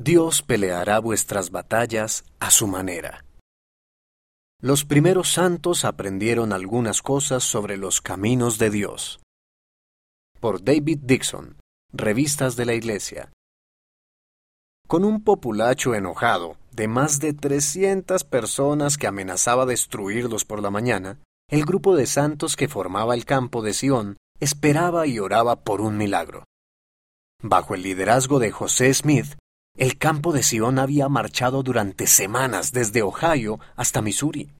Dios peleará vuestras batallas a su manera. Los primeros santos aprendieron algunas cosas sobre los caminos de Dios. Por David Dixon, Revistas de la Iglesia. Con un populacho enojado de más de 300 personas que amenazaba destruirlos por la mañana, el grupo de santos que formaba el campo de Sión esperaba y oraba por un milagro. Bajo el liderazgo de José Smith, el campo de Sion había marchado durante semanas desde Ohio hasta Missouri.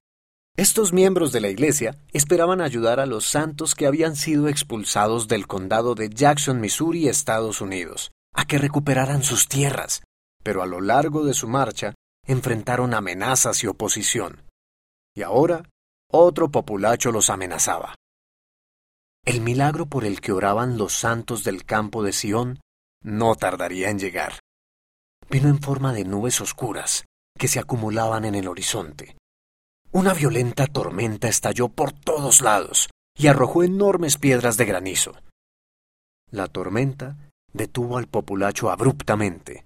Estos miembros de la iglesia esperaban ayudar a los santos que habían sido expulsados del condado de Jackson, Missouri, Estados Unidos, a que recuperaran sus tierras, pero a lo largo de su marcha enfrentaron amenazas y oposición. Y ahora otro populacho los amenazaba. El milagro por el que oraban los santos del campo de Sion no tardaría en llegar vino en forma de nubes oscuras que se acumulaban en el horizonte. Una violenta tormenta estalló por todos lados y arrojó enormes piedras de granizo. La tormenta detuvo al populacho abruptamente.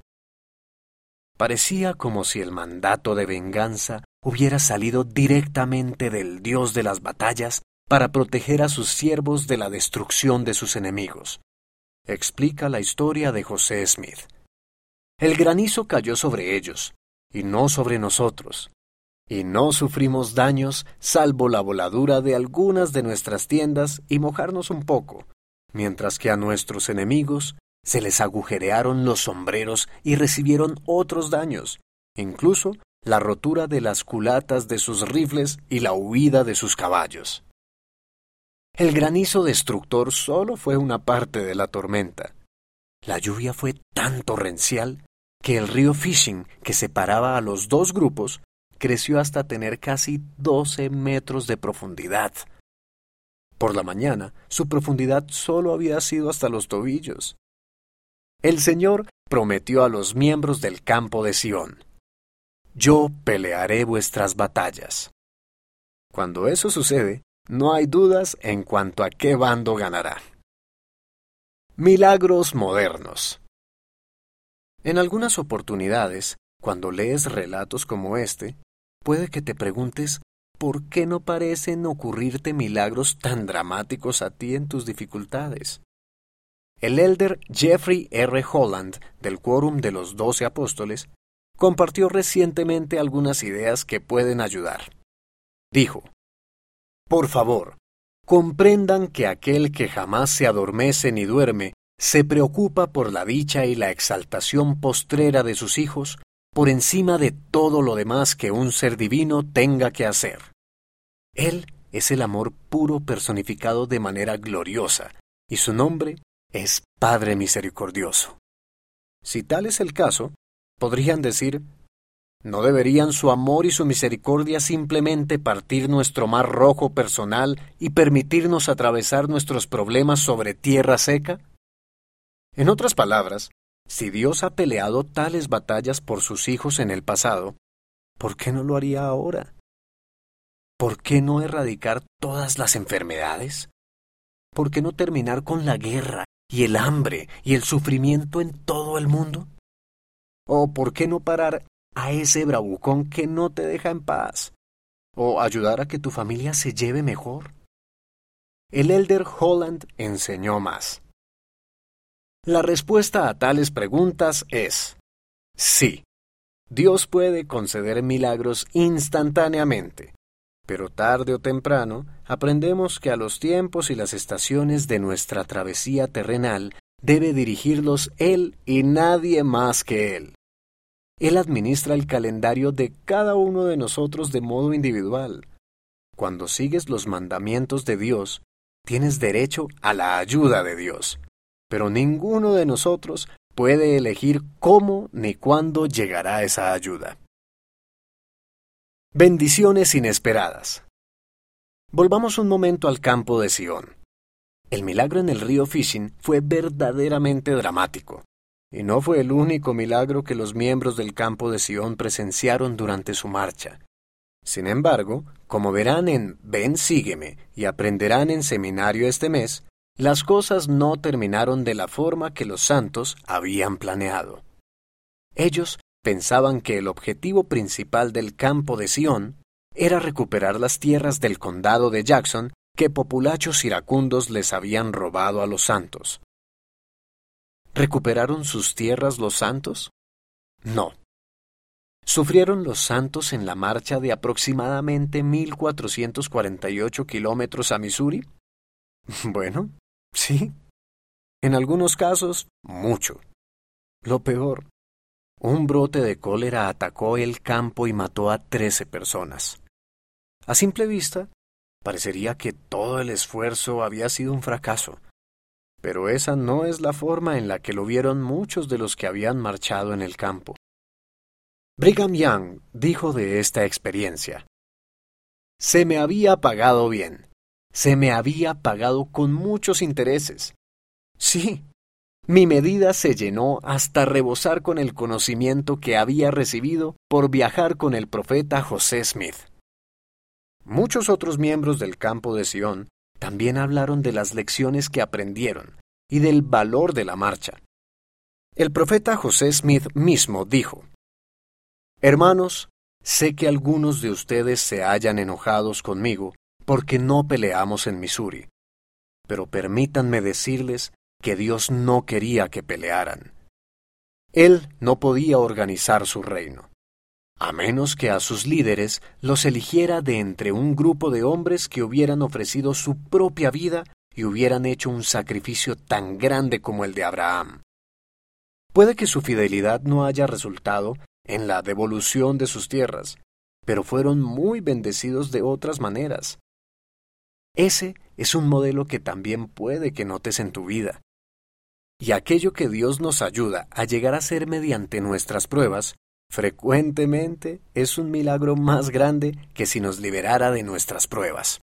Parecía como si el mandato de venganza hubiera salido directamente del dios de las batallas para proteger a sus siervos de la destrucción de sus enemigos. Explica la historia de José Smith. El granizo cayó sobre ellos, y no sobre nosotros, y no sufrimos daños salvo la voladura de algunas de nuestras tiendas y mojarnos un poco, mientras que a nuestros enemigos se les agujerearon los sombreros y recibieron otros daños, incluso la rotura de las culatas de sus rifles y la huida de sus caballos. El granizo destructor solo fue una parte de la tormenta. La lluvia fue tan torrencial que el río Fishing, que separaba a los dos grupos, creció hasta tener casi 12 metros de profundidad. Por la mañana, su profundidad solo había sido hasta los tobillos. El Señor prometió a los miembros del campo de Sión, Yo pelearé vuestras batallas. Cuando eso sucede, no hay dudas en cuanto a qué bando ganará. Milagros modernos. En algunas oportunidades, cuando lees relatos como este, puede que te preguntes ¿por qué no parecen ocurrirte milagros tan dramáticos a ti en tus dificultades? El elder Jeffrey R. Holland, del Quórum de los Doce Apóstoles, compartió recientemente algunas ideas que pueden ayudar. Dijo, Por favor, comprendan que aquel que jamás se adormece ni duerme se preocupa por la dicha y la exaltación postrera de sus hijos por encima de todo lo demás que un ser divino tenga que hacer. Él es el amor puro personificado de manera gloriosa, y su nombre es Padre Misericordioso. Si tal es el caso, podrían decir, ¿no deberían su amor y su misericordia simplemente partir nuestro mar rojo personal y permitirnos atravesar nuestros problemas sobre tierra seca? En otras palabras, si Dios ha peleado tales batallas por sus hijos en el pasado, ¿por qué no lo haría ahora? ¿Por qué no erradicar todas las enfermedades? ¿Por qué no terminar con la guerra y el hambre y el sufrimiento en todo el mundo? ¿O por qué no parar a ese bravucón que no te deja en paz? ¿O ayudar a que tu familia se lleve mejor? El elder Holland enseñó más. La respuesta a tales preguntas es sí. Dios puede conceder milagros instantáneamente, pero tarde o temprano aprendemos que a los tiempos y las estaciones de nuestra travesía terrenal debe dirigirlos Él y nadie más que Él. Él administra el calendario de cada uno de nosotros de modo individual. Cuando sigues los mandamientos de Dios, tienes derecho a la ayuda de Dios pero ninguno de nosotros puede elegir cómo ni cuándo llegará esa ayuda. Bendiciones inesperadas. Volvamos un momento al campo de Sion. El milagro en el río Fishing fue verdaderamente dramático, y no fue el único milagro que los miembros del campo de Sion presenciaron durante su marcha. Sin embargo, como verán en Ven Sígueme y aprenderán en seminario este mes, las cosas no terminaron de la forma que los santos habían planeado. Ellos pensaban que el objetivo principal del campo de Sion era recuperar las tierras del condado de Jackson que populachos iracundos les habían robado a los santos. ¿Recuperaron sus tierras los santos? No. ¿Sufrieron los santos en la marcha de aproximadamente 1448 kilómetros a Missouri? Bueno, sí. En algunos casos, mucho. Lo peor, un brote de cólera atacó el campo y mató a trece personas. A simple vista, parecería que todo el esfuerzo había sido un fracaso, pero esa no es la forma en la que lo vieron muchos de los que habían marchado en el campo. Brigham Young dijo de esta experiencia, Se me había pagado bien, se me había pagado con muchos intereses. Sí, mi medida se llenó hasta rebosar con el conocimiento que había recibido por viajar con el profeta José Smith. Muchos otros miembros del campo de Sion también hablaron de las lecciones que aprendieron y del valor de la marcha. El profeta José Smith mismo dijo, Hermanos, sé que algunos de ustedes se hayan enojados conmigo porque no peleamos en Missouri, pero permítanme decirles que Dios no quería que pelearan. Él no podía organizar su reino, a menos que a sus líderes los eligiera de entre un grupo de hombres que hubieran ofrecido su propia vida y hubieran hecho un sacrificio tan grande como el de Abraham. Puede que su fidelidad no haya resultado en la devolución de sus tierras, pero fueron muy bendecidos de otras maneras. Ese es un modelo que también puede que notes en tu vida. Y aquello que Dios nos ayuda a llegar a ser mediante nuestras pruebas, frecuentemente es un milagro más grande que si nos liberara de nuestras pruebas.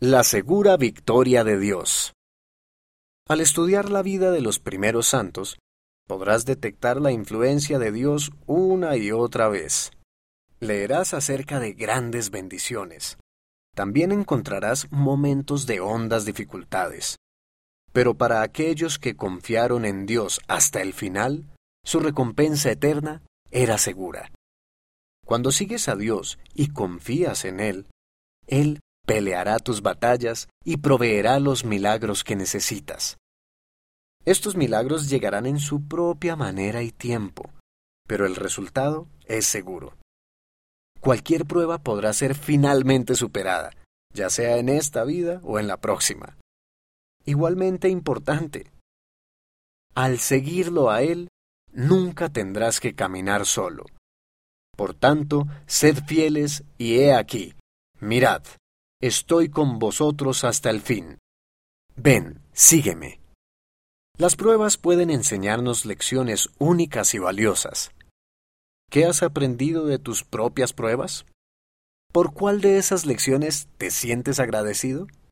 La segura victoria de Dios. Al estudiar la vida de los primeros santos, podrás detectar la influencia de Dios una y otra vez. Leerás acerca de grandes bendiciones. También encontrarás momentos de hondas dificultades. Pero para aquellos que confiaron en Dios hasta el final, su recompensa eterna era segura. Cuando sigues a Dios y confías en Él, Él peleará tus batallas y proveerá los milagros que necesitas. Estos milagros llegarán en su propia manera y tiempo, pero el resultado es seguro. Cualquier prueba podrá ser finalmente superada, ya sea en esta vida o en la próxima igualmente importante. Al seguirlo a Él, nunca tendrás que caminar solo. Por tanto, sed fieles y he aquí, mirad, estoy con vosotros hasta el fin. Ven, sígueme. Las pruebas pueden enseñarnos lecciones únicas y valiosas. ¿Qué has aprendido de tus propias pruebas? ¿Por cuál de esas lecciones te sientes agradecido?